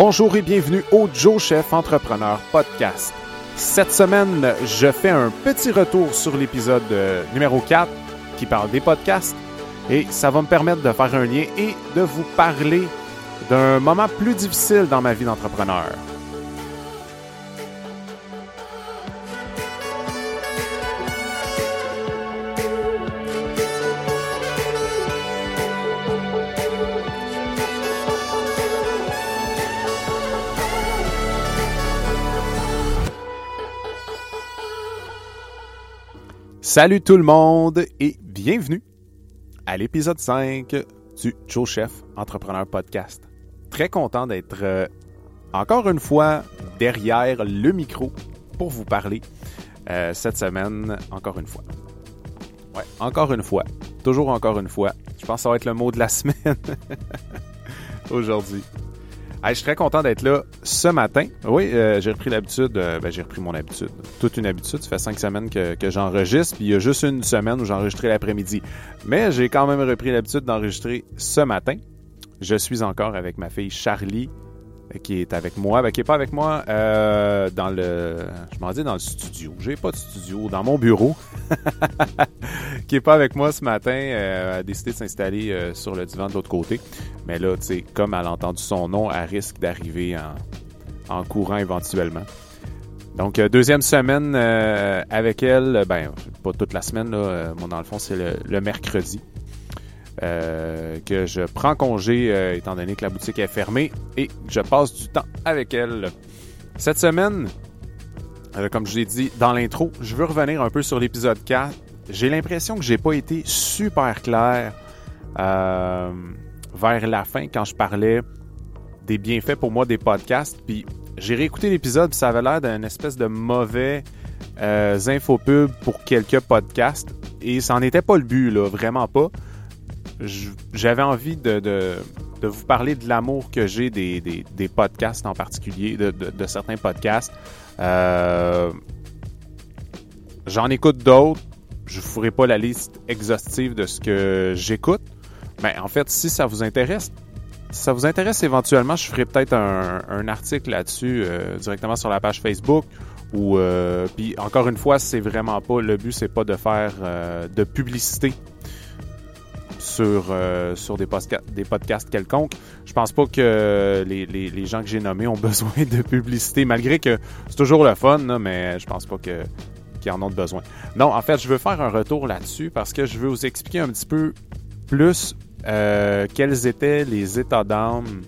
Bonjour et bienvenue au Joe Chef Entrepreneur Podcast. Cette semaine, je fais un petit retour sur l'épisode euh, numéro 4 qui parle des podcasts et ça va me permettre de faire un lien et de vous parler d'un moment plus difficile dans ma vie d'entrepreneur. Salut tout le monde et bienvenue à l'épisode 5 du Joe Chef Entrepreneur Podcast. Très content d'être euh, encore une fois derrière le micro pour vous parler euh, cette semaine, encore une fois. Ouais, encore une fois. Toujours encore une fois. Je pense que ça va être le mot de la semaine aujourd'hui je suis très content d'être là ce matin. Oui, euh, j'ai repris l'habitude, euh, ben, j'ai repris mon habitude. Toute une habitude. Ça fait cinq semaines que, que j'enregistre, puis il y a juste une semaine où j'enregistrais l'après-midi. Mais j'ai quand même repris l'habitude d'enregistrer ce matin. Je suis encore avec ma fille Charlie, qui est avec moi, ben, qui est pas avec moi euh, dans le, je m'en dis dans le studio. J'ai pas de studio, dans mon bureau, qui est pas avec moi ce matin, euh, a décidé de s'installer euh, sur le divan de l'autre côté. Mais là, tu sais, comme elle a entendu son nom, elle risque d'arriver en, en courant éventuellement. Donc, deuxième semaine avec elle, ben, pas toute la semaine, là, moi dans le fond, c'est le mercredi. Euh, que je prends congé euh, étant donné que la boutique est fermée et je passe du temps avec elle. Cette semaine, euh, comme je l'ai dit dans l'intro, je veux revenir un peu sur l'épisode 4. J'ai l'impression que j'ai pas été super clair vers la fin quand je parlais des bienfaits pour moi des podcasts. Puis j'ai réécouté l'épisode, ça avait l'air d'un espèce de mauvais euh, infopub pour quelques podcasts. Et ça n'en était pas le but, là, vraiment pas j'avais envie de, vous parler de l'amour que j'ai des, podcasts en particulier, de, certains podcasts. Euh, J'en écoute d'autres. Je ne ferai pas la liste exhaustive de ce que j'écoute. Mais en fait, si ça vous intéresse, si ça vous intéresse éventuellement, je ferai peut-être un, article là-dessus euh, directement sur la page Facebook. Ou euh, puis encore une fois, c'est vraiment pas le but, c'est pas de faire de publicité sur, euh, des, podcasts, quelconques. Je pense pas que les gens que j'ai nommés ont besoin de publicité, malgré que c'est toujours le fun, mais je pense pas que qu'ils en ont besoin. Non, en fait, je veux faire un retour là-dessus parce que je veux vous expliquer un petit peu plus euh, quels étaient les états d'âme,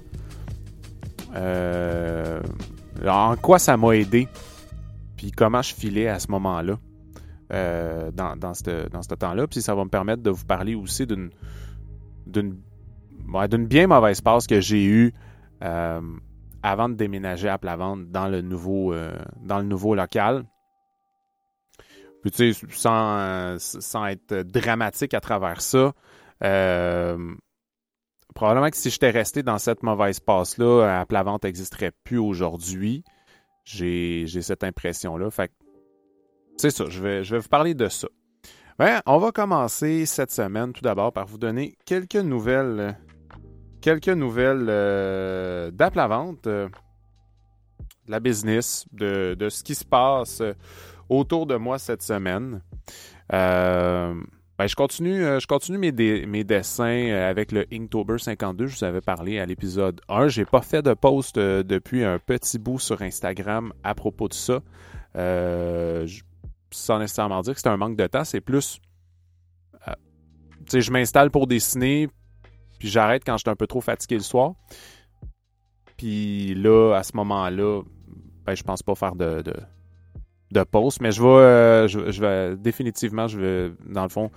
euh, en quoi ça m'a aidé, puis comment je filais à ce moment-là. Euh, dans, dans ce temps-là. Puis ça va me permettre de vous parler aussi d'une d'une bien mauvaise passe que j'ai eue euh, avant de déménager à Plavante dans le nouveau euh, dans le nouveau local. Puis tu sais, sans, sans être dramatique à travers ça, probablement que si j'étais resté dans cette mauvaise passe-là, à Plavante n'existerait plus aujourd'hui. J'ai cette impression-là. Fait que c'est ça, je vais, je vais vous parler de ça. Ben, on va commencer cette semaine tout d'abord par vous donner quelques nouvelles, quelques nouvelles euh, la vente, euh, de la business, de, de, ce qui se passe euh, autour de moi cette semaine. Euh, ben, je continue, je continue mes, mes dessins avec le Inktober 52. Je vous avais parlé à l'épisode 1. J'ai pas fait de post depuis un petit bout sur Instagram à propos de ça. Sans nécessairement dire que c'est un manque de temps, c'est plus. Euh, tu sais, je m'installe pour dessiner, puis j'arrête quand je suis un peu trop fatigué le soir. Puis là, à ce moment-là, ben, je pense pas faire de, de, pause, mais je vais, euh, je, vais définitivement, je vais, dans le fond,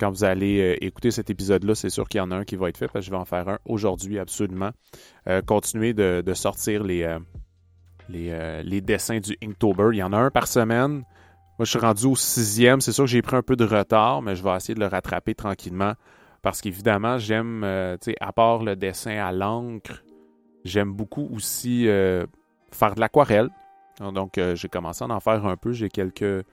quand vous allez euh, écouter cet épisode-là, c'est sûr qu'il y en a un qui va être fait, parce que je vais en faire un aujourd'hui absolument. continuer de, sortir les, les, dessins du Inktober. Il y en a un par semaine. Moi, je suis rendu au sixième. C'est sûr que j'ai pris un peu de retard, mais je vais essayer de le rattraper tranquillement. Parce qu'évidemment, j'aime, euh, tu sais, à part le dessin à l'encre, j'aime beaucoup aussi euh, faire de l'aquarelle. Donc, euh, j'ai commencé à en faire un peu. J'ai quelques,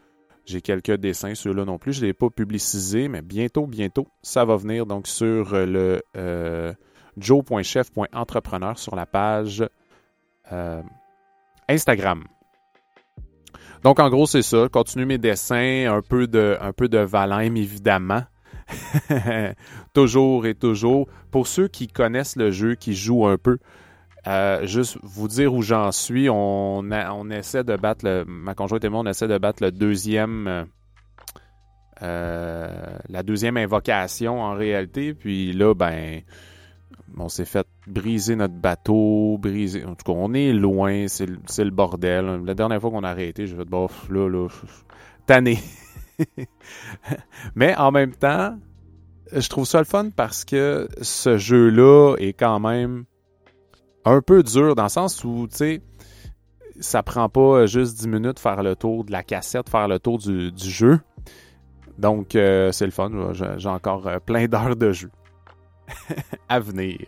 dessins, ceux-là non plus. Je ne l'ai pas publicisé, mais bientôt, bientôt, ça va venir donc sur le joe.chef.entrepreneur sur la page Instagram. Donc, en gros, c'est ça. Continue mes dessins, un peu de, un Valheim, évidemment. toujours et toujours. Pour ceux qui connaissent le jeu, qui jouent un peu, euh, juste vous dire où j'en suis. On, essaie de battre le, ma conjointe et moi, on essaie de battre le deuxième, euh, la deuxième invocation en réalité. Puis là, ben, on s'est fait briser notre bateau, briser. En tout cas, on est loin, c'est le bordel. La dernière fois qu'on a arrêté, j'ai fait, bof, là, là, tanné. Mais en même temps, je trouve ça le fun parce que ce jeu-là est quand même un peu dur dans le sens où, tu sais, ça prend pas juste 10 minutes faire le tour de la cassette, faire le tour du, jeu. Donc, euh, c'est le fun. J'ai encore euh, plein d'heures de jeu. à venir.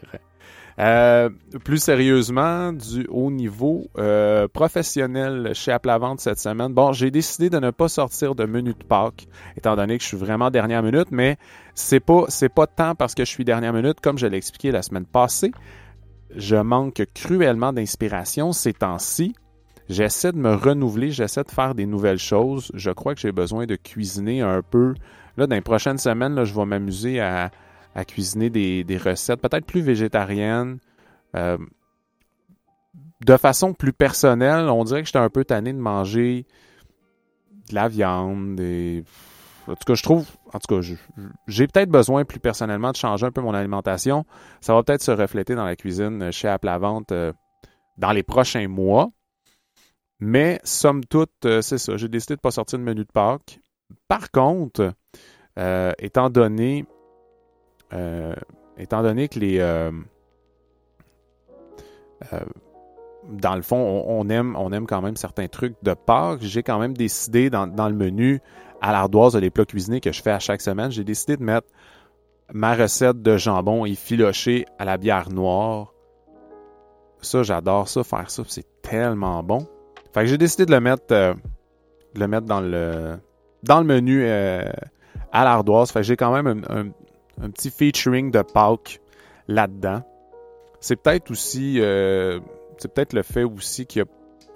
Euh, plus sérieusement, du haut niveau euh, professionnel chez Aplavante cette semaine. Bon, j'ai décidé de ne pas sortir de menu de Pâques, étant donné que je suis vraiment dernière minute, mais c'est pas c'est pas tant parce que je suis dernière minute, comme je l'ai expliqué la semaine passée. Je manque cruellement d'inspiration ces temps-ci. J'essaie de me renouveler, j'essaie de faire des nouvelles choses. Je crois que j'ai besoin de cuisiner un peu. Là, dans les prochaines semaines, là, je vais m'amuser à, à cuisiner des, recettes peut-être plus végétariennes. Euh, de façon plus personnelle, on dirait que j'étais un peu tanné de manger de la viande. En tout cas, je trouve, en tout cas, j'ai peut-être besoin plus personnellement de changer un peu mon alimentation. Ça va peut-être se refléter dans la cuisine chez Aplavante euh, dans les prochains mois. Mais, somme toute, euh, c'est ça. J'ai décidé de ne pas sortir de menu de Pâques. Par contre, étant donné euh, étant donné que les. Euh, euh, dans le fond, on, aime, on aime quand même certains trucs de Pâques. J'ai quand même décidé dans, le menu à l'ardoise de les plats cuisinés que je fais à chaque semaine, j'ai décidé de mettre ma recette de jambon effiloché à la bière noire. Ça, j'adore ça, faire ça, c'est tellement bon. Fait que j'ai décidé de le mettre, de le mettre dans le, dans le menu à l'ardoise. Fait que j'ai quand même un petit featuring de Pâques là-dedans. C'est peut-être aussi, euh, c'est peut-être le fait aussi qu'il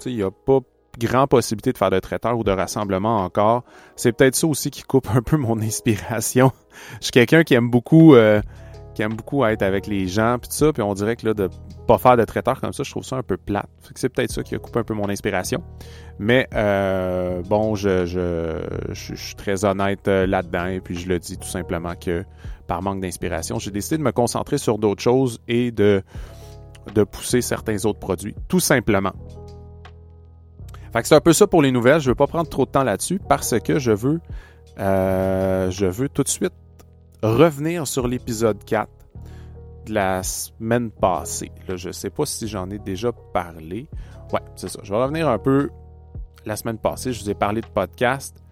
n'y a, pas grand possibilité de faire de traiteur ou de rassemblement encore. C'est peut-être ça aussi qui coupe un peu mon inspiration. Je suis quelqu'un qui aime beaucoup, euh, qui aime beaucoup être avec les gens puis tout ça, puis on dirait que là de pas faire de traiteur comme ça, je trouve ça un peu plate. C'est peut-être ça qui a coupé un peu mon inspiration. Mais euh, bon, je, je, suis très honnête là-dedans et puis je le dis tout simplement que par manque d'inspiration. J'ai décidé de me concentrer sur d'autres choses et de, de pousser certains autres produits, tout simplement. Fait que c'est un peu ça pour les nouvelles. Je ne veux pas prendre trop de temps là-dessus parce que je veux, euh, je veux tout de suite revenir sur l'épisode 4 de la semaine passée. Je ne sais pas si j'en ai déjà parlé. Ouais, c'est ça. Je vais revenir un peu la semaine passée. Je vous ai parlé de podcast.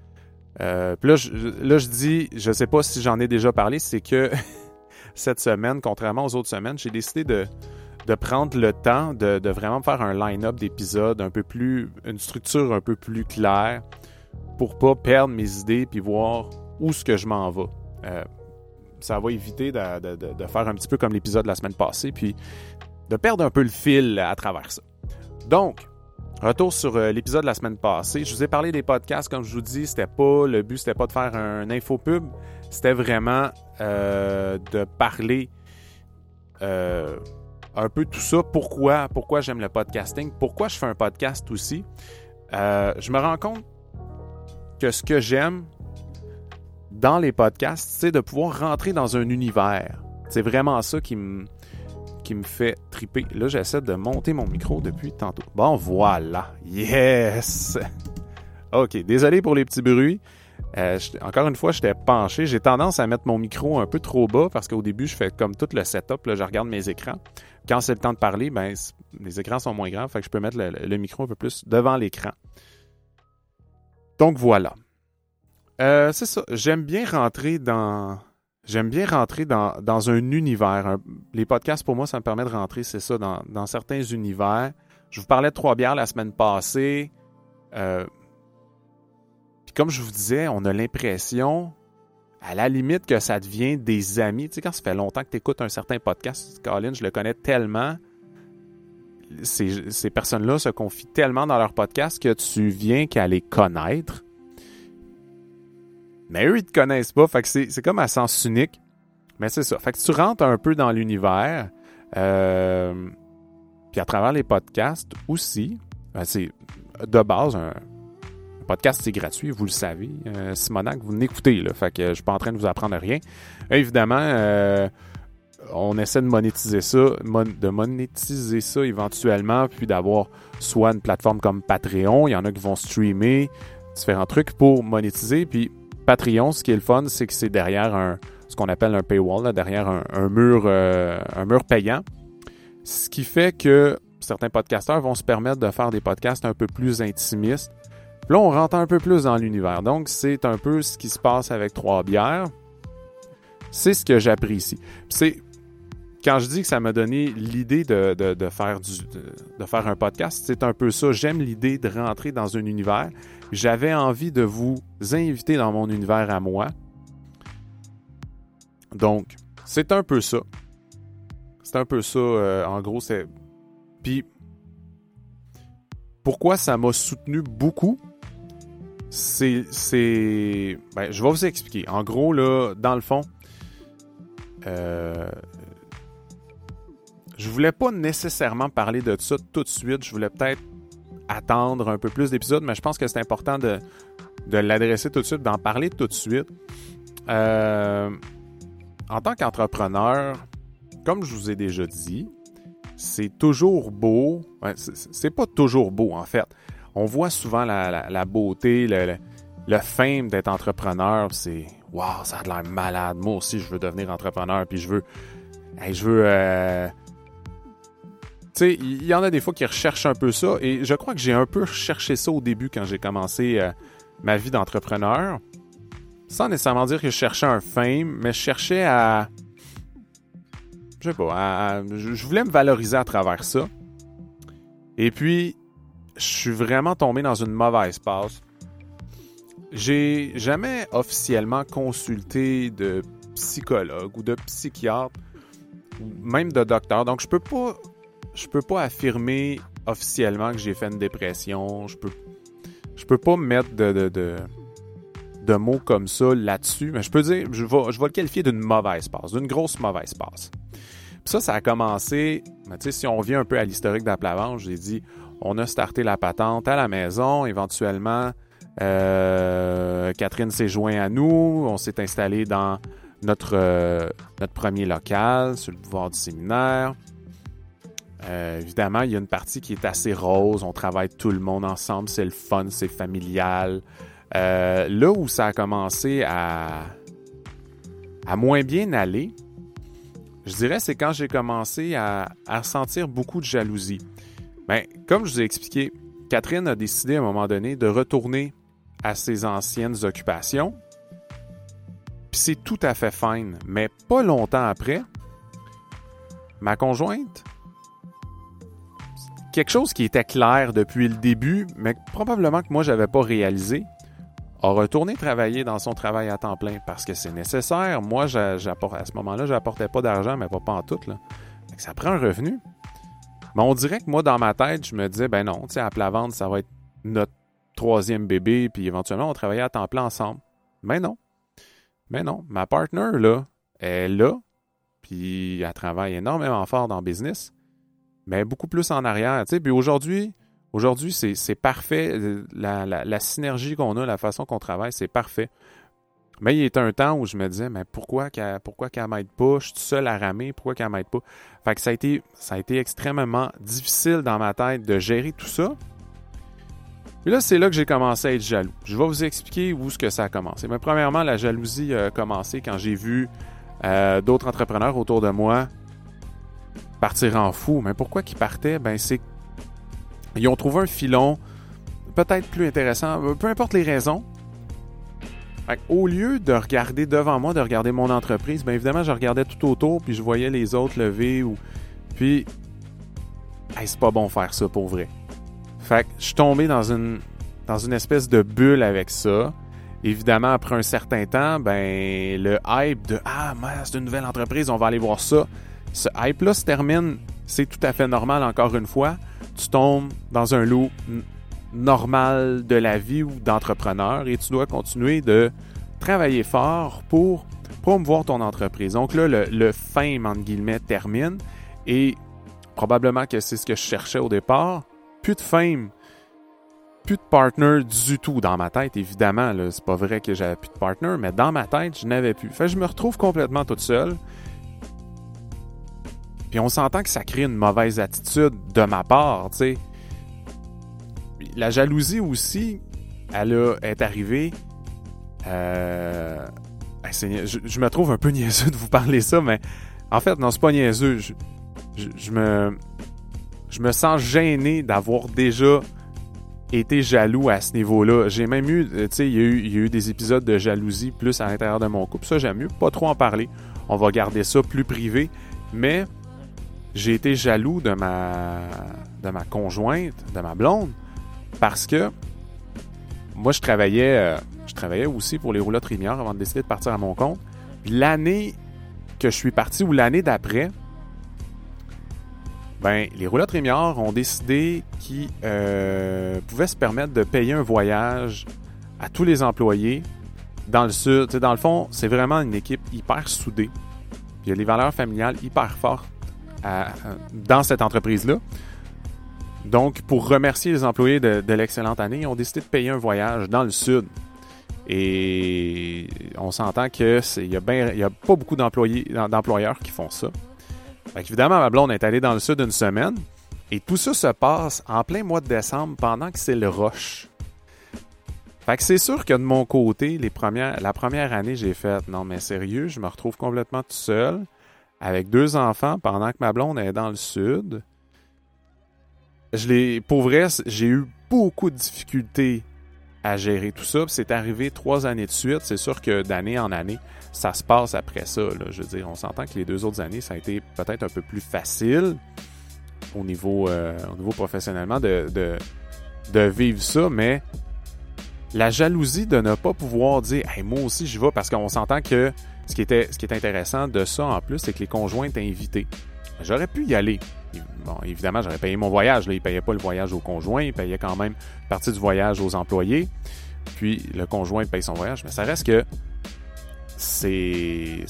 Euh, là je, dis, je sais pas si j'en ai déjà parlé, c'est que cette semaine, contrairement aux autres semaines, j'ai décidé de, prendre le temps de, vraiment faire un line-up d'épisodes un peu plus, une structure un peu plus claire pour pas perdre mes idées puis voir où ce que je m'en vais. Euh, ça va éviter de, de, faire un petit peu comme l'épisode de la semaine passée puis de perdre un peu le fil à travers ça. Donc, Retour sur euh, l'épisode de la semaine passée. Je vous ai parlé des podcasts, comme je vous dis, c'était pas le but, c'était pas de faire un infopub, c'était vraiment euh, de parler euh, un peu tout ça. Pourquoi, pourquoi j'aime le podcasting, pourquoi je fais un podcast aussi? je me rends compte que ce que j'aime dans les podcasts, c'est de pouvoir rentrer dans un univers. C'est vraiment ça qui me qui me fait triper. Là, j'essaie de monter mon micro depuis tantôt. Bon, voilà. Yes! OK, désolé pour les petits bruits. Euh, encore une fois, j'étais penché. J'ai tendance à mettre mon micro un peu trop bas parce qu'au début, je fais comme tout le setup. Là, je regarde mes écrans. Quand c'est le temps de parler, ben, les écrans sont moins grands. Fait que je peux mettre le, micro un peu plus devant l'écran. Donc voilà. Euh, c'est ça. J'aime bien rentrer dans, j'aime bien rentrer dans, un univers. les podcasts, pour moi, ça me permet de rentrer, c'est ça, dans, certains univers. Je vous parlais de Trois Bières la semaine passée. Euh, puis comme je vous disais, on a l'impression, à la limite, que ça devient des amis. Tu sais, quand ça fait longtemps que tu écoutes un certain podcast, Colin, je le connais tellement. ces, ces personnes-là se confient tellement dans leur podcast que tu viens qu'à les connaître. Mais eux, ils te connaissent pas. Fait que c'est comme à sens unique. Mais c'est ça. Fait que tu rentres un peu dans l'univers. Euh, puis à travers les podcasts aussi. Ben c'est de base un, podcast, c'est gratuit, vous le savez. Euh, Simonac, vous n'écoutez, là. Fait que je suis pas en train de vous apprendre rien. évidemment, euh, on essaie de monétiser ça, de monétiser ça éventuellement, puis d'avoir soit une plateforme comme Patreon, il y en a qui vont streamer différents trucs pour monétiser, puis Patreon, ce qui est le fun, c'est que c'est derrière un, ce qu'on appelle un paywall, derrière un, mur, euh, un mur payant. Ce qui fait que certains podcasteurs vont se permettre de faire des podcasts un peu plus intimistes. là, on rentre un peu plus dans l'univers. Donc, c'est un peu ce qui se passe avec Trois Bières. C'est ce que j'apprécie. C'est quand je dis que ça m'a donné l'idée de, du, de, faire un podcast, c'est un peu ça. J'aime l'idée de rentrer dans un univers. J'avais envie de vous inviter dans mon univers à moi. Donc, c'est un peu ça. C'est un peu ça. Euh, en gros, c'est. Puis, pourquoi ça m'a soutenu beaucoup? C'est. Ben, je vais vous expliquer. En gros, là, dans le fond, euh, je voulais pas nécessairement parler de ça tout de suite. Je voulais peut-être attendre un peu plus d'épisodes, mais je pense que c'est important de, l'adresser tout de suite, d'en parler tout de suite. Euh, en tant qu'entrepreneur, comme je vous ai déjà dit, c'est toujours beau. c'est pas toujours beau, en fait. On voit souvent la, beauté, le, le, fame d'être entrepreneur. C'est Waouh, ça a l'air malade. Moi aussi, je veux devenir entrepreneur. Puis je veux. je veux. Euh, il y en a des fois qui recherchent un peu ça, et je crois que j'ai un peu recherché ça au début quand j'ai commencé euh, ma vie d'entrepreneur. Sans nécessairement dire que je cherchais un fame, mais je cherchais à. Je sais pas, je voulais me valoriser à travers ça. Et puis, je suis vraiment tombé dans une mauvaise passe. J'ai jamais officiellement consulté de psychologue ou de psychiatre ou même de docteur, donc je peux pas je peux pas affirmer officiellement que j'ai fait une dépression. Je peux, je peux pas mettre de, mots comme ça là-dessus, mais je peux dire, je vais, le qualifier d'une mauvaise passe, d'une grosse mauvaise passe. Puis ça, ça a commencé, si on revient un peu à l'historique d'Aplavance, j'ai dit, on a starté la patente à la maison, éventuellement, euh, Catherine s'est joint à nous, on s'est installé dans notre, euh, notre premier local sur le pouvoir du séminaire. Euh, évidemment, il y a une partie qui est assez rose. On travaille tout le monde ensemble. C'est le fun, c'est familial. Euh, là où ça a commencé à, moins bien aller, je dirais, c'est quand j'ai commencé à, à, sentir beaucoup de jalousie. Ben, comme je vous ai expliqué, Catherine a décidé à un moment donné de retourner à ses anciennes occupations. Puis c'est tout à fait fine. Mais pas longtemps après, ma conjointe quelque chose qui était clair depuis le début, mais probablement que moi, j'avais pas réalisé, a retourné travailler dans son travail à temps plein parce que c'est nécessaire. Moi, à ce moment-là, j'apportais pas d'argent, mais pas, en tout. Là. Ça prend un revenu. Mais on dirait que moi, dans ma tête, je me disais, ben non, tu à plat vente, ça va être notre troisième bébé, puis éventuellement, on travaillait à temps plein ensemble. Mais non. Mais non. Ma partner, là, elle est là, puis elle travaille énormément fort dans le business mais beaucoup plus en arrière. Puis aujourd'hui, aujourd'hui c'est parfait. La, synergie qu'on a, la façon qu'on travaille, c'est parfait. Mais il y a un temps où je me disais, mais pourquoi qu'elle pourquoi m'aide pas? Je suis tout seul à ramer, pourquoi qu'elle m'aide pas? Fait que ça a, été, ça a été extrêmement difficile dans ma tête de gérer tout ça. Puis là, c'est là que j'ai commencé à être jaloux. Je vais vous expliquer où ce que ça a commencé. Mais premièrement, la jalousie a commencé quand j'ai vu euh, d'autres entrepreneurs autour de moi partir en fou. Mais pourquoi qu'ils partaient? Ben, c'est ils ont trouvé un filon peut-être plus intéressant, euh, peu importe les raisons. au lieu de regarder devant moi, de regarder mon entreprise, bien évidemment, je regardais tout autour, puis je voyais les autres lever. Ou... Puis, c'est pas bon faire ça pour vrai. Fait que je suis tombé dans une, dans une espèce de bulle avec ça. Évidemment, après un certain temps, ben le hype de Ah, c'est une nouvelle entreprise, on va aller voir ça ce hype-là se termine, c'est tout à fait normal, encore une fois. Tu tombes dans un lot normal de la vie ou d'entrepreneur et tu dois continuer de travailler fort pour promouvoir ton entreprise. Donc là, le, fame, entre guillemets, termine et probablement que c'est ce que je cherchais au départ. Plus de fame, plus de partner du tout dans ma tête, évidemment. C'est pas vrai que j'avais plus de partner, mais dans ma tête, je n'avais plus. Fait je me retrouve complètement toute seule. Puis on s'entend que ça crée une mauvaise attitude de ma part, tu sais. La jalousie aussi, elle a, est arrivée. Euh, je, me trouve un peu niaiseux de vous parler ça, mais en fait, non, c'est pas niaiseux. Je, me, je me sens gêné d'avoir déjà été jaloux à ce niveau-là. J'ai même eu, tu sais, il y, y a eu des épisodes de jalousie plus à l'intérieur de mon couple. Ça, j'aime mieux pas trop en parler. On va garder ça plus privé. Mais j'ai été jaloux de ma, de ma conjointe, de ma blonde, parce que moi, je travaillais, euh, je travaillais aussi pour les roulottes Rémières avant de décider de partir à mon compte. L'année que je suis parti ou l'année d'après, ben, les roulottes Rémières ont décidé qu'ils euh, pouvaient se permettre de payer un voyage à tous les employés dans le sud. dans le fond, c'est vraiment une équipe hyper soudée. il y a les valeurs familiales hyper fortes dans cette entreprise-là. Donc, pour remercier les employés de, l'excellente année, ils ont décidé de payer un voyage dans le sud. Et on s'entend qu'il n'y a, a pas beaucoup d'employeurs qui font ça. évidemment, ma blonde est allée dans le sud une semaine. Et tout ça se passe en plein mois de décembre pendant que c'est le rush. Fait que c'est sûr que de mon côté, les la première année, j'ai fait non mais sérieux, je me retrouve complètement tout seul avec deux enfants pendant que ma blonde est dans le sud. Je l'ai, pour vrai, j'ai eu beaucoup de difficultés à gérer tout ça. C'est arrivé trois années de suite. C'est sûr que d'année en année, ça se passe après ça. Je veux dire, on s'entend que les deux autres années, ça a été peut-être un peu plus facile au niveau, euh, professionnellement de, vivre ça, mais la jalousie de ne pas pouvoir dire moi aussi je vais parce qu'on s'entend que ce qui, est intéressant de ça en plus, c'est que les conjoints étaient invités. J'aurais pu y aller. Bon, évidemment, j'aurais payé mon voyage. Là, ils ne payaient pas le voyage aux conjoints, ils payaient quand même partie du voyage aux employés. Puis le conjoint paye son voyage. Mais ça reste que c'est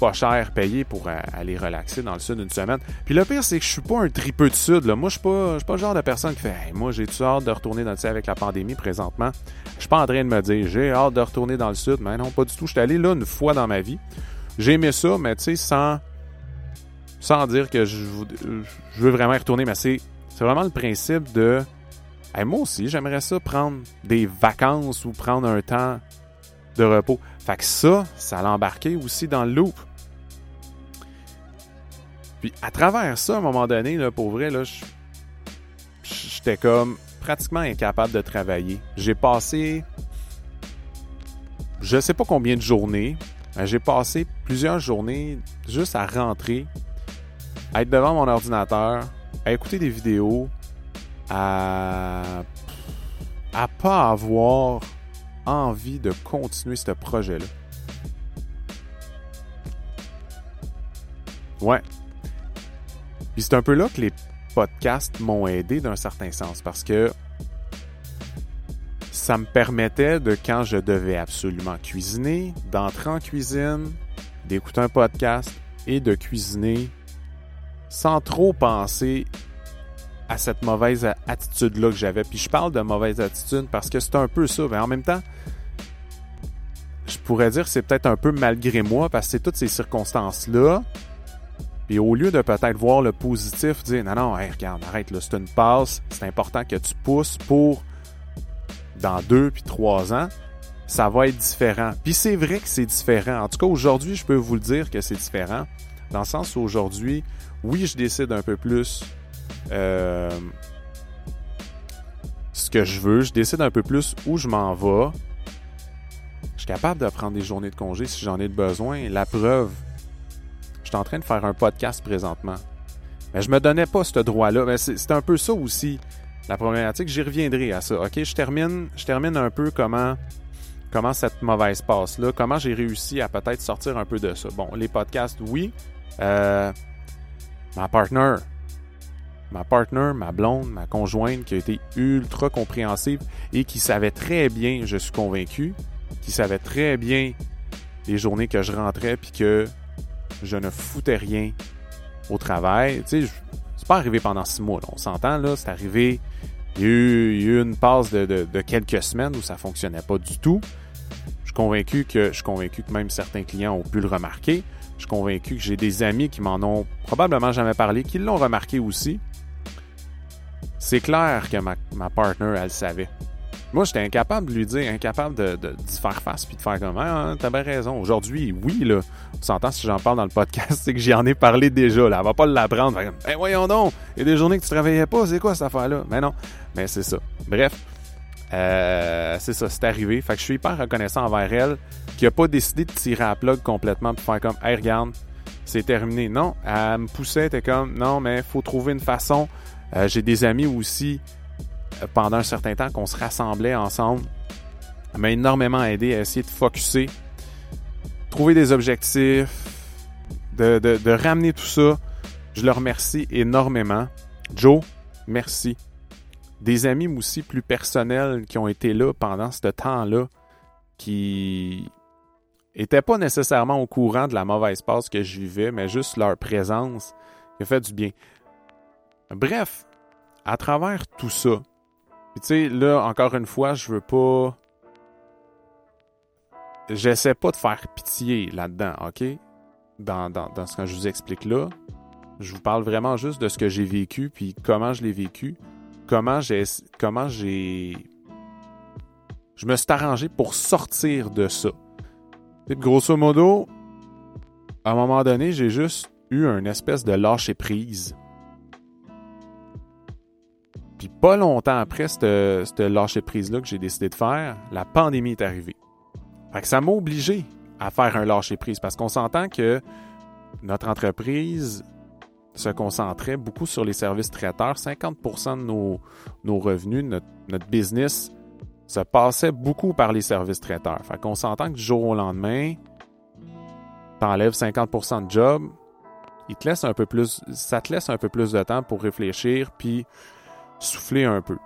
pas cher payé pour aller relaxer dans le sud une semaine. Puis le pire, c'est que je suis pas un tripeux de sud. Moi, je suis pas, suis pas le genre de personne qui fait Moi, j'ai-tu hâte de retourner dans le sud avec la pandémie présentement? Je suis pas en train de me dire j'ai hâte de retourner dans le sud. Mais non, pas du tout. Je suis allé là une fois dans ma vie. J'ai aimé ça, mais tu sais, sans, sans dire que je, veux vraiment y retourner. Mais c'est vraiment le principe de moi aussi, j'aimerais ça prendre des vacances ou prendre un temps de repos. Fait que ça, ça l'a embarqué aussi dans le loop. Puis à travers ça, à un moment donné, là, pour vrai, là, j'étais comme pratiquement incapable de travailler. J'ai passé, je sais pas combien de journées, j'ai passé plusieurs journées juste à rentrer, à être devant mon ordinateur, à écouter des vidéos, à, à pas avoir envie de continuer ce projet-là. Ouais, puis c'est un peu là que les podcasts m'ont aidé d'un certain sens parce que ça me permettait de, quand je devais absolument cuisiner, d'entrer en cuisine, d'écouter un podcast et de cuisiner sans trop penser à cette mauvaise attitude-là que j'avais. Puis je parle de mauvaise attitude parce que c'est un peu ça. Mais en même temps, je pourrais dire que c'est peut-être un peu malgré moi parce que c'est toutes ces circonstances-là et au lieu de peut-être voir le positif, dire non, non, regarde, arrête, c'est une passe, c'est important que tu pousses pour dans deux puis trois ans, ça va être différent. Puis c'est vrai que c'est différent. En tout cas, aujourd'hui, je peux vous le dire que c'est différent. Dans le sens où aujourd'hui, oui, je décide un peu plus euh, ce que je veux, je décide un peu plus où je m'en vais. Je suis capable de prendre des journées de congé si j'en ai besoin. La preuve, suis en train de faire un podcast présentement. Mais je me donnais pas ce droit-là. Mais c'est un peu ça aussi, la problématique. J'y reviendrai à ça. OK, je termine, je termine un peu comment, comment cette mauvaise passe-là, comment j'ai réussi à peut-être sortir un peu de ça. Bon, les podcasts, oui. Euh, ma partner, ma partner, ma blonde, ma conjointe qui a été ultra compréhensive et qui savait très bien, je suis convaincu, qui savait très bien les journées que je rentrais puis que je ne foutais rien au travail. Tu sais, c'est pas arrivé pendant six mois, on s'entend, là, c'est arrivé, il y, a eu, une passe de, quelques semaines où ça fonctionnait pas du tout. Je suis convaincu que je convaincu que même certains clients ont pu le remarquer. Je suis convaincu que j'ai des amis qui m'en ont probablement jamais parlé, qui l'ont remarqué aussi. C'est clair que ma, ma partner, elle savait. Moi, j'étais incapable de lui dire, incapable de, de, faire face puis de faire comme ah, t'as bien raison. Aujourd'hui, oui, là. On s'entend si j'en parle dans le podcast, c'est que j'y en ai parlé déjà. Là. Elle va pas l'apprendre. Ben voyons donc, il y a des journées que tu travaillais pas, c'est quoi cette affaire-là? Mais non. Mais c'est ça. Bref. Euh, c'est ça, c'est arrivé. Fait que je suis hyper reconnaissant envers elle qui a pas décidé de tirer à plug complètement pour faire comme Hey regarde, c'est terminé. Non, elle me poussait, était comme non, mais faut trouver une façon. Euh, j'ai des amis aussi pendant un certain temps qu'on se rassemblait ensemble. M'a énormément aidé à essayer de focuser, trouver des objectifs, de, ramener tout ça. Je le remercie énormément. Joe, merci. Des amis aussi plus personnels qui ont été là pendant ce temps-là, qui n'étaient pas nécessairement au courant de la mauvaise passe que je vivais, mais juste leur présence qui a fait du bien. Bref, à travers tout ça, tu sais, là, encore une fois, je veux pas. J'essaie pas de faire pitié là-dedans, OK? Dans, dans, ce que je vous explique là. Je vous parle vraiment juste de ce que j'ai vécu, puis comment je l'ai vécu. Comment j'ai. Comment j'ai. Je me suis arrangé pour sortir de ça. Puis grosso modo, à un moment donné, j'ai juste eu une espèce de lâcher prise puis pas longtemps après cette, lâcher prise-là que j'ai décidé de faire, la pandémie est arrivée. Fait que ça m'a obligé à faire un lâcher prise parce qu'on s'entend que notre entreprise se concentrait beaucoup sur les services traiteurs. 50% de nos, nos revenus, notre, notre, business, se passait beaucoup par les services traiteurs. Fait qu'on s'entend que du jour au lendemain, t'enlèves 50% de job, il te laisse un peu plus, ça te laisse un peu plus de temps pour réfléchir puis souffler un peu.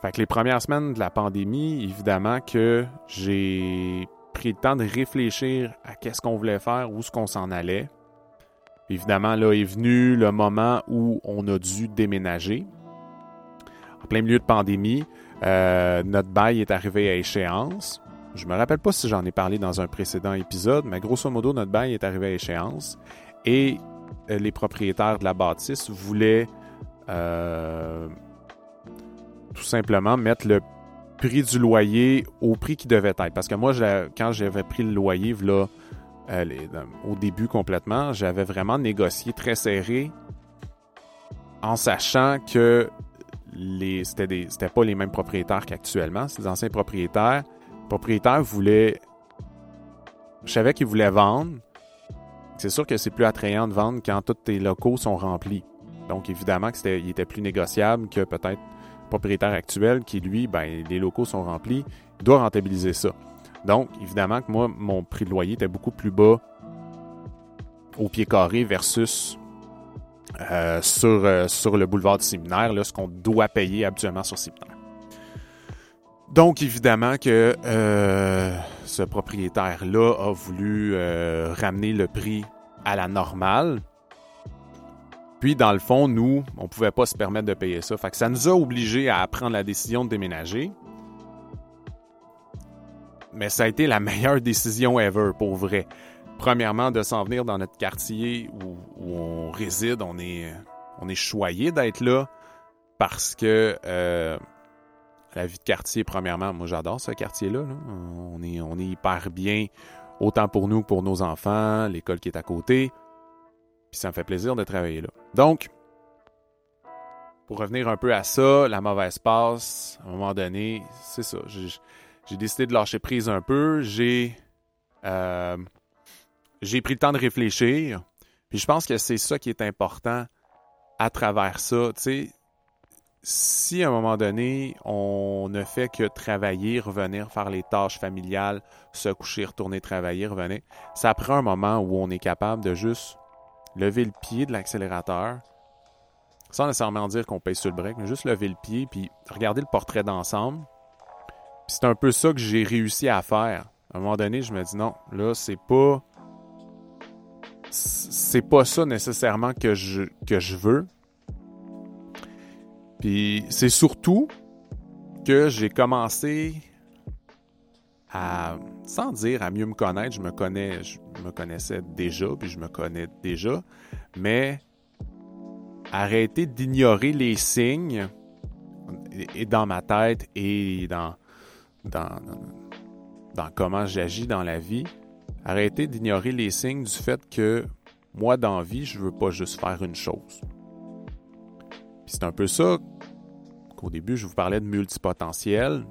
Fait que les premières semaines de la pandémie, évidemment que j'ai pris le temps de réfléchir à qu'est-ce qu'on voulait faire, où est-ce qu'on s'en allait. Évidemment, là est venu le moment où on a dû déménager. En plein milieu de pandémie, euh, notre bail est arrivé à échéance. Je me rappelle pas si j'en ai parlé dans un précédent épisode, mais grosso modo, notre bail est arrivé à échéance et euh, les propriétaires de la bâtisse voulaient euh, tout simplement mettre le prix du loyer au prix qui devait être. Parce que moi, quand j'avais pris le loyer, là, euh, au début complètement, j'avais vraiment négocié très serré en sachant que les c'était c'était pas les mêmes propriétaires qu'actuellement, c'est des anciens propriétaires. Les propriétaires voulaient je savais qu'ils voulaient vendre. C'est sûr que c'est plus attrayant de vendre quand tous tes locaux sont remplis. Donc évidemment que c'était était plus négociable que peut-être propriétaire actuel qui, lui, ben, les locaux sont remplis, doit rentabiliser ça. Donc, évidemment que moi, mon prix de loyer était beaucoup plus bas au pied carré versus euh, sur, euh, sur le boulevard du séminaire, là, ce qu'on doit payer habituellement sur séminaire. Donc, évidemment que euh, ce propriétaire-là a voulu ramener le prix à la normale. Puis, dans le fond, nous, on pouvait pas se permettre de payer ça. Fait que ça nous a obligés à prendre la décision de déménager. Mais ça a été la meilleure décision ever, pour vrai. Premièrement, de s'en venir dans notre quartier où, on réside, on est, on est choyé d'être là parce que euh, la vie de quartier, premièrement, moi j'adore ce quartier-là. On, est, on est hyper bien, autant pour nous que pour nos enfants, l'école qui est à côté. Puis ça me fait plaisir de travailler là. Donc, pour revenir un peu à ça, la mauvaise passe, à un moment donné, c'est ça. J'ai décidé de lâcher prise un peu. J'ai euh, j'ai pris le temps de réfléchir. Puis je pense que c'est ça qui est important à travers ça. Tu sais, si à un moment donné, on ne fait que travailler, revenir, faire les tâches familiales, se coucher, retourner travailler, revenir, ça prend un moment où on est capable de juste lever le pied de l'accélérateur, sans nécessairement dire qu'on paye sur le break, mais juste lever le pied, puis regarder le portrait d'ensemble. C'est un peu ça que j'ai réussi à faire. À un moment donné, je me dis non, là, c'est pas. C'est pas ça nécessairement que je, que je veux. Puis c'est surtout que j'ai commencé sans dire à mieux me connaître, je me connais, je me connaissais déjà, puis je me connais déjà, mais arrêter d'ignorer les signes et dans ma tête et dans, dans, dans comment j'agis dans la vie, arrêter d'ignorer les signes du fait que moi, dans la vie, je veux pas juste faire une chose. c'est un peu ça qu'au début, je vous parlais de multipotentiel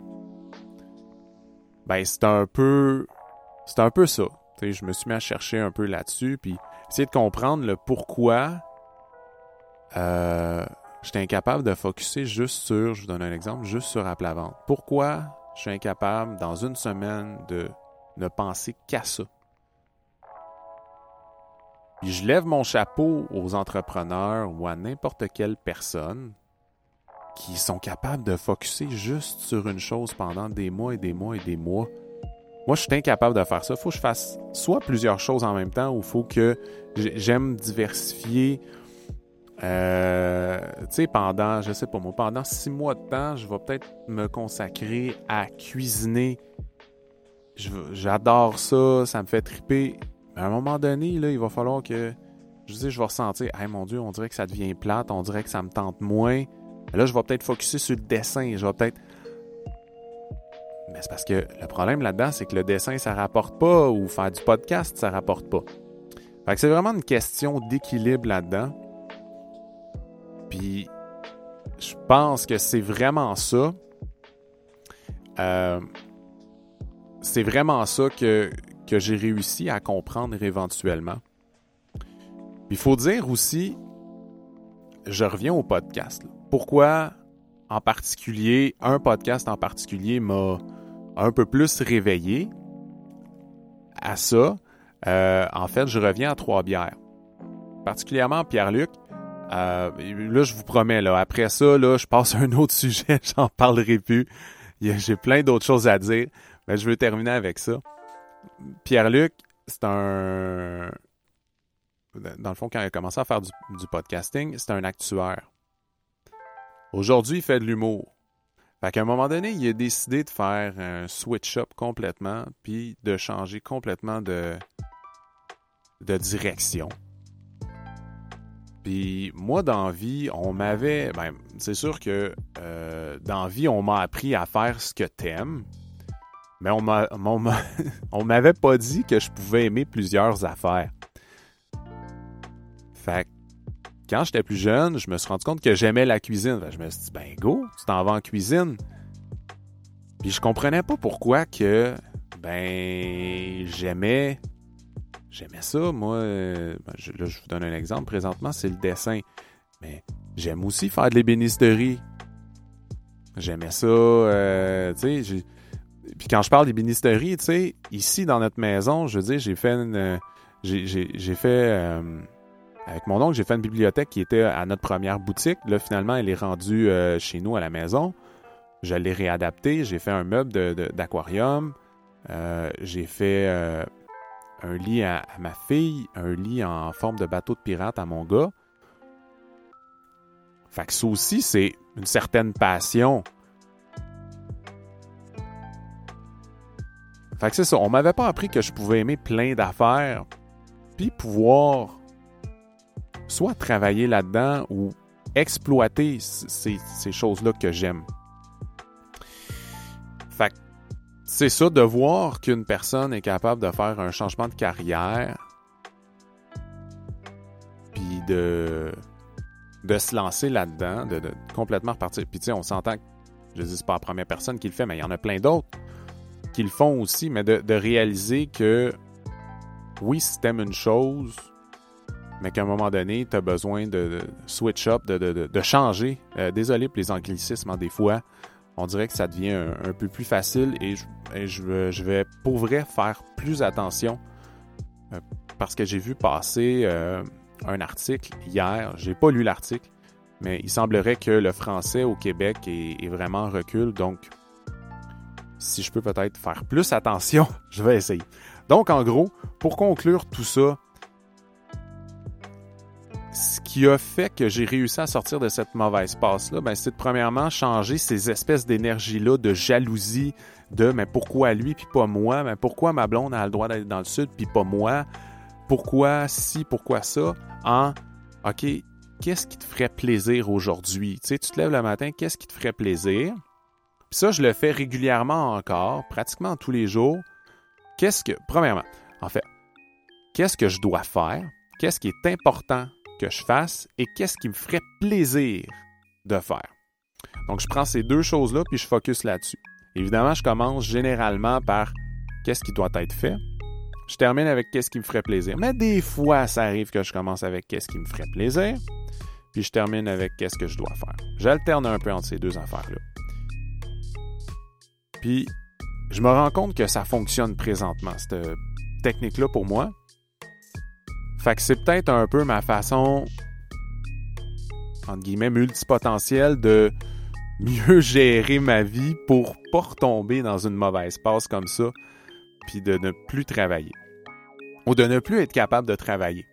ben c'est un peu ça. je me suis mis à chercher un peu là-dessus, puis essayer de comprendre le pourquoi euh, j'étais incapable de focuser juste sur, je vous donne un exemple, juste sur à plat vente. Pourquoi je suis incapable dans une semaine de ne penser qu'à ça? Puis je lève mon chapeau aux entrepreneurs ou à n'importe quelle personne qui sont capables de focuser juste sur une chose pendant des mois et des mois et des mois. Moi, je suis incapable de faire ça. Il faut que je fasse soit plusieurs choses en même temps ou il faut que j'aime diversifier. Euh, tu sais, pendant, je sais pas moi, pendant six mois de temps, je vais peut-être me consacrer à cuisiner. J'adore ça, ça me fait triper. Mais à un moment donné, là, il va falloir que, je sais, je vais ressentir, hey mon Dieu, on dirait que ça devient plate, on dirait que ça me tente moins. Là, je vais peut-être focuser sur le dessin. Je vais peut-être. Mais c'est parce que le problème là-dedans, c'est que le dessin, ça rapporte pas, ou faire du podcast, ça rapporte pas. Fait que c'est vraiment une question d'équilibre là-dedans. Puis, je pense que c'est vraiment ça. Euh, c'est vraiment ça que, que j'ai réussi à comprendre éventuellement. Il faut dire aussi, je reviens au podcast. Là pourquoi en particulier, un podcast en particulier m'a un peu plus réveillé à ça. Euh, en fait, je reviens à Trois-Bières. Particulièrement Pierre-Luc. Euh, là, je vous promets, là, après ça, là, je passe à un autre sujet, j'en parlerai plus. J'ai plein d'autres choses à dire, mais je veux terminer avec ça. Pierre-Luc, c'est un... Dans le fond, quand il a commencé à faire du, du podcasting, c'est un actuaire. Aujourd'hui, il fait de l'humour. Fait qu'à un moment donné, il a décidé de faire un switch-up complètement, puis de changer complètement de, de direction. Puis moi, dans vie, on m'avait. Ben, c'est sûr que euh, dans vie, on m'a appris à faire ce que t'aimes. Mais on on m'avait pas dit que je pouvais aimer plusieurs affaires. Fait quand j'étais plus jeune, je me suis rendu compte que j'aimais la cuisine. je me suis dit, ben go, tu t'en vas en cuisine. Puis je comprenais pas pourquoi que, ben, j'aimais, j'aimais ça. Moi, ben, là, je vous donne un exemple. Présentement, c'est le dessin. Mais j'aime aussi faire de l'ébénisterie. J'aimais ça, euh. Puis quand je parle d'ébénisterie, tu sais, ici dans notre maison, je veux dire, j'ai fait une, j'ai fait euh, avec mon oncle, j'ai fait une bibliothèque qui était à notre première boutique. Là, finalement, elle est rendue euh, chez nous à la maison. Je l'ai réadaptée. J'ai fait un meuble d'aquarium. Euh, j'ai fait euh, un lit à, ma fille, un lit en forme de bateau de pirate à mon gars. Fait que ça aussi, c'est une certaine passion. Fait que c'est ça. On m'avait pas appris que je pouvais aimer plein d'affaires, puis pouvoir soit travailler là-dedans ou exploiter ces, choses-là que j'aime. Fait c'est ça de voir qu'une personne est capable de faire un changement de carrière puis de se lancer là-dedans, de, complètement repartir. Puis tu sais, on s'entend je dis pas la première personne qui le fait, mais il y en a plein d'autres qui le font aussi, mais de, de réaliser que oui, si t'aimes une chose, mais qu'à un moment donné, tu as besoin de, switch up, de, changer. Euh, désolé pour les anglicismes, hein, des fois, on dirait que ça devient un, peu plus facile et, je, vais pour vrai faire plus attention euh, parce que j'ai vu passer euh, un article hier. J'ai pas lu l'article, mais il semblerait que le français au Québec est, vraiment en recul. Donc, si je peux peut-être faire plus attention, je vais essayer. Donc, en gros, pour conclure tout ça, ce qui a fait que j'ai réussi à sortir de cette mauvaise passe-là, ben, c'est de premièrement changer ces espèces d'énergie-là, de jalousie, de mais pourquoi lui puis pas moi, mais pourquoi ma blonde a le droit d'aller dans le sud puis pas moi, pourquoi si, pourquoi ça, en OK, qu'est-ce qui te ferait plaisir aujourd'hui? Tu sais, tu te lèves le matin, qu'est-ce qui te ferait plaisir? Puis ça, je le fais régulièrement encore, pratiquement tous les jours. Qu'est-ce que, premièrement, en fait, qu'est-ce que je dois faire? Qu'est-ce qui est important? Que je fasse et qu'est-ce qui me ferait plaisir de faire? Donc, je prends ces deux choses-là puis je focus là-dessus. Évidemment, je commence généralement par qu'est-ce qui doit être fait. Je termine avec qu'est-ce qui me ferait plaisir. Mais des fois, ça arrive que je commence avec qu'est-ce qui me ferait plaisir, puis je termine avec qu'est-ce que je dois faire. J'alterne un peu entre ces deux affaires-là. Puis, je me rends compte que ça fonctionne présentement, cette technique-là pour moi. Fait que c'est peut-être un peu ma façon, entre guillemets, multipotentielle de mieux gérer ma vie pour pas retomber dans une mauvaise passe comme ça, puis de ne plus travailler. Ou de ne plus être capable de travailler.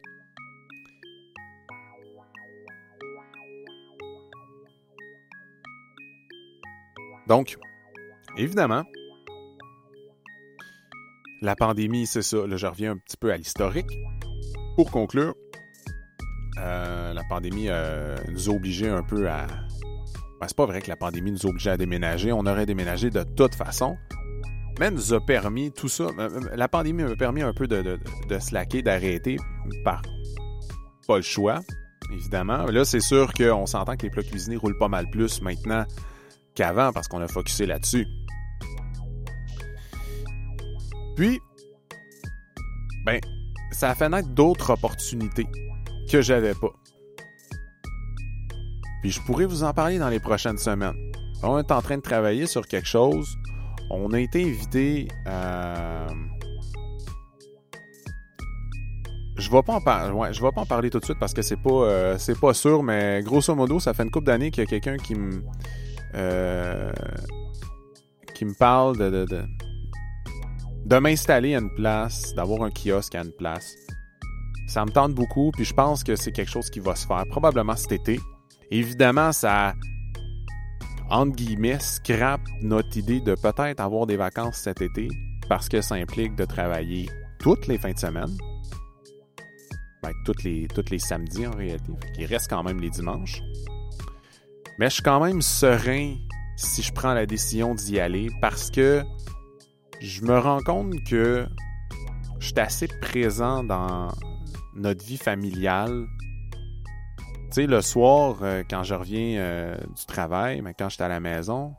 Donc, évidemment, la pandémie, c'est ça. Là, je reviens un petit peu à l'historique. Pour conclure, euh, la pandémie euh, nous a obligés un peu à, ben, c'est pas vrai que la pandémie nous obligeait à déménager. On aurait déménagé de toute façon. Mais nous a permis tout ça. Euh, la pandémie m'a permis un peu de, de, de slacker, d'arrêter par pas le choix, évidemment. Là, c'est sûr qu'on s'entend que les plats cuisinés roulent pas mal plus maintenant qu'avant parce qu'on a focusé là-dessus. Puis, ça a fait naître d'autres opportunités que j'avais pas. Puis je pourrais vous en parler dans les prochaines semaines. On est en train de travailler sur quelque chose. On a été invité à... Je vais pas en parler. Ouais, je vais pas en parler tout de suite parce que c'est pas euh, c'est pas sûr, mais grosso modo, ça fait une couple d'années qu'il y a quelqu'un qui me euh, qui me parle de, de m'installer à une place, d'avoir un kiosque à une place. Ça me tente beaucoup, puis je pense que c'est quelque chose qui va se faire probablement cet été. Évidemment, ça, entre guillemets, scrape notre idée de peut-être avoir des vacances cet été parce que ça implique de travailler toutes les fins de semaine. Ben, toutes les, les samedis en réalité. Il reste quand même les dimanches. Mais je suis quand même serein si je prends la décision d'y aller parce que je me rends compte que je suis assez présent dans notre vie familiale tu sais, le soir, euh, quand je reviens euh, du travail, mais quand j'étais à la maison,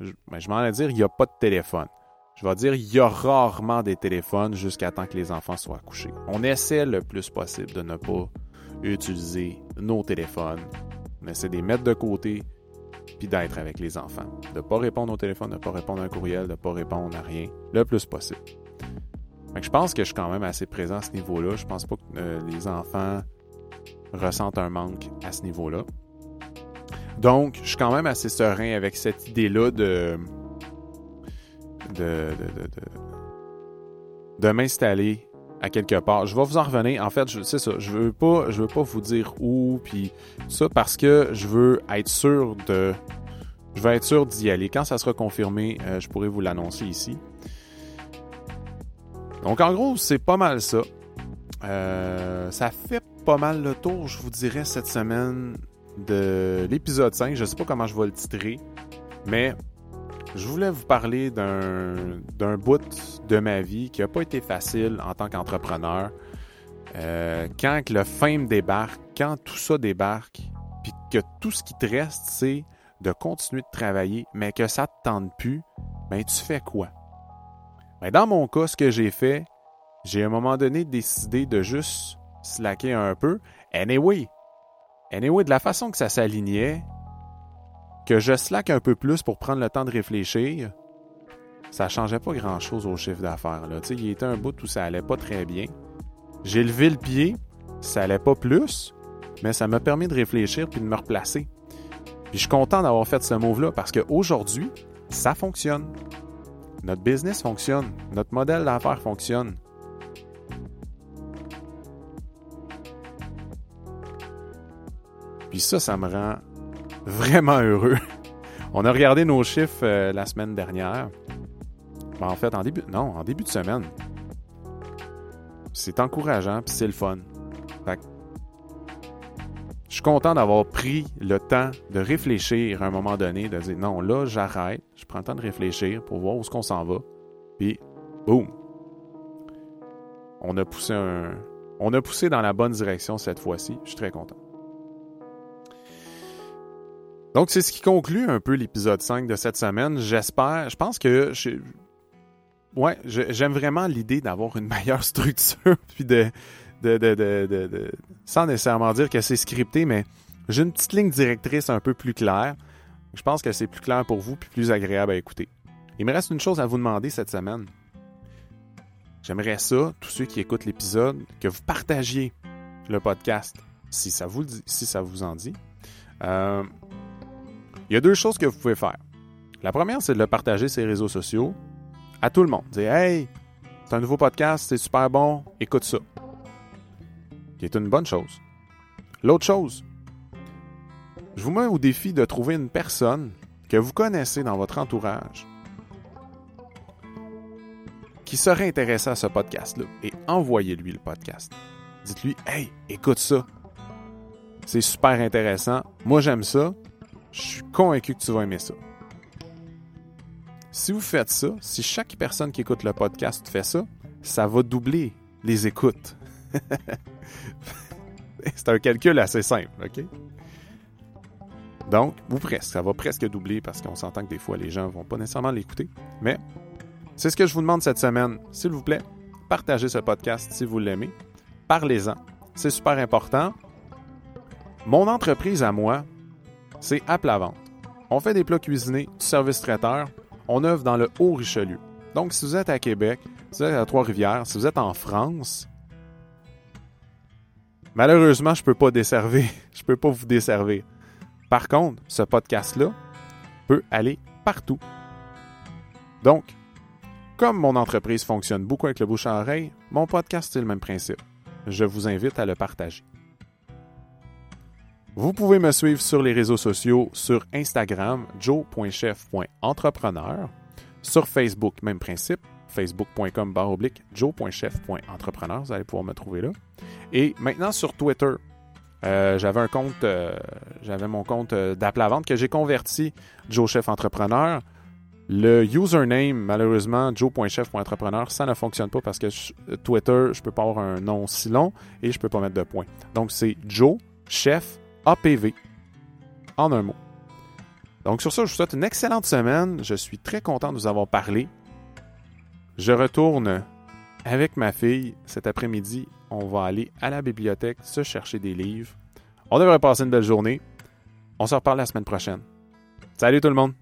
je, ben, je m'en vais dire, il n'y a pas de téléphone. Je vais dire, il y a rarement des téléphones jusqu'à temps que les enfants soient couchés. On essaie le plus possible de ne pas utiliser nos téléphones. On essaie de les mettre de côté puis d'être avec les enfants. De ne pas répondre au téléphone, de ne pas répondre à un courriel, de ne pas répondre à rien, le plus possible. je pense que je suis quand même assez présent à ce niveau-là. Je pense pas que euh, les enfants ressentent un manque à ce niveau-là. Donc, je suis quand même assez serein avec cette idée-là de de, de, m'installer à quelque part. Je vais vous en revenir. En fait, c'est ça. Je veux pas, je veux pas vous dire où, puis ça, parce que je veux être sûr de, je veux être sûr d'y aller. Quand ça sera confirmé, euh, je pourrai vous l'annoncer ici. Donc, en gros, c'est pas mal ça. Euh, ça fait pas mal le tour, je vous dirais, cette semaine de l'épisode 5. Je sais pas comment je vais le titrer, mais je voulais vous parler d'un bout de ma vie qui n'a pas été facile en tant qu'entrepreneur. Euh, quand le fame débarque, quand tout ça débarque, puis que tout ce qui te reste, c'est de continuer de travailler, mais que ça ne te tente plus, ben tu fais quoi? Ben, dans mon cas, ce que j'ai fait, j'ai à un moment donné décidé de juste slacker un peu. Anyway, anyway, de la façon que ça s'alignait, que je slack un peu plus pour prendre le temps de réfléchir, ça changeait pas grand-chose au chiffre d'affaires. Il était un bout où ça allait pas très bien. J'ai levé le pied, ça allait pas plus, mais ça m'a permis de réfléchir puis de me replacer. Puis je suis content d'avoir fait ce move-là parce qu'aujourd'hui, ça fonctionne. Notre business fonctionne. Notre modèle d'affaires fonctionne. Puis ça, ça me rend vraiment heureux. On a regardé nos chiffres euh, la semaine dernière. Ben, en fait, en début, non, en début de semaine. C'est encourageant, puis c'est le fun. je suis content d'avoir pris le temps de réfléchir à un moment donné, de dire non, là, j'arrête, je prends le temps de réfléchir pour voir où est-ce qu'on s'en va. Puis, boum! On a poussé un. On a poussé dans la bonne direction cette fois-ci. Je suis très content. Donc, c'est ce qui conclut un peu l'épisode 5 de cette semaine. J'espère, je pense que ouais, j'aime vraiment l'idée d'avoir une meilleure structure, puis de, de, de, de, sans nécessairement dire que c'est scripté, mais j'ai une petite ligne directrice un peu plus claire. Je pense que c'est plus clair pour vous, puis plus agréable à écouter. Il me reste une chose à vous demander cette semaine. J'aimerais ça, tous ceux qui écoutent l'épisode, que vous partagiez le podcast, si ça vous, si ça vous en dit. Euh, il y a deux choses que vous pouvez faire. La première, c'est de le partager sur les réseaux sociaux à tout le monde. Dire Hey, c'est un nouveau podcast, c'est super bon, écoute ça. Qui est une bonne chose. L'autre chose, je vous mets au défi de trouver une personne que vous connaissez dans votre entourage qui serait intéressé à ce podcast-là et envoyez-lui le podcast. Dites-lui Hey, écoute ça. C'est super intéressant. Moi, j'aime ça. Je suis convaincu que tu vas aimer ça. Si vous faites ça, si chaque personne qui écoute le podcast fait ça, ça va doubler les écoutes. C'est un calcul assez simple, OK? Donc, ou presque, ça va presque doubler parce qu'on s'entend que des fois les gens vont pas nécessairement l'écouter. Mais c'est ce que je vous demande cette semaine. S'il vous plaît, partagez ce podcast si vous l'aimez. Parlez-en. C'est super important. Mon entreprise à moi, c'est à plat vente. On fait des plats cuisinés, du service traiteur. On œuvre dans le Haut-Richelieu. Donc, si vous êtes à Québec, si vous êtes à Trois-Rivières, si vous êtes en France, malheureusement, je ne peux pas desservir. Je peux pas vous desservir. Par contre, ce podcast-là peut aller partout. Donc, comme mon entreprise fonctionne beaucoup avec le bouche à oreille, mon podcast, c'est le même principe. Je vous invite à le partager. Vous pouvez me suivre sur les réseaux sociaux sur Instagram, joe.chef.entrepreneur, sur Facebook, même principe, facebook.com oblique joe.chef.entrepreneur, vous allez pouvoir me trouver là. Et maintenant sur Twitter, euh, j'avais un compte, euh, j'avais mon compte euh, vente que j'ai converti Joe Chef Entrepreneur. Le username, malheureusement, joe.chef.entrepreneur, ça ne fonctionne pas parce que Twitter, je peux pas avoir un nom si long et je peux pas mettre de points. Donc c'est Joe Chef APV. En un mot. Donc sur ça, je vous souhaite une excellente semaine. Je suis très content de vous avoir parlé. Je retourne avec ma fille cet après-midi. On va aller à la bibliothèque se chercher des livres. On devrait passer une belle journée. On se reparle la semaine prochaine. Salut tout le monde!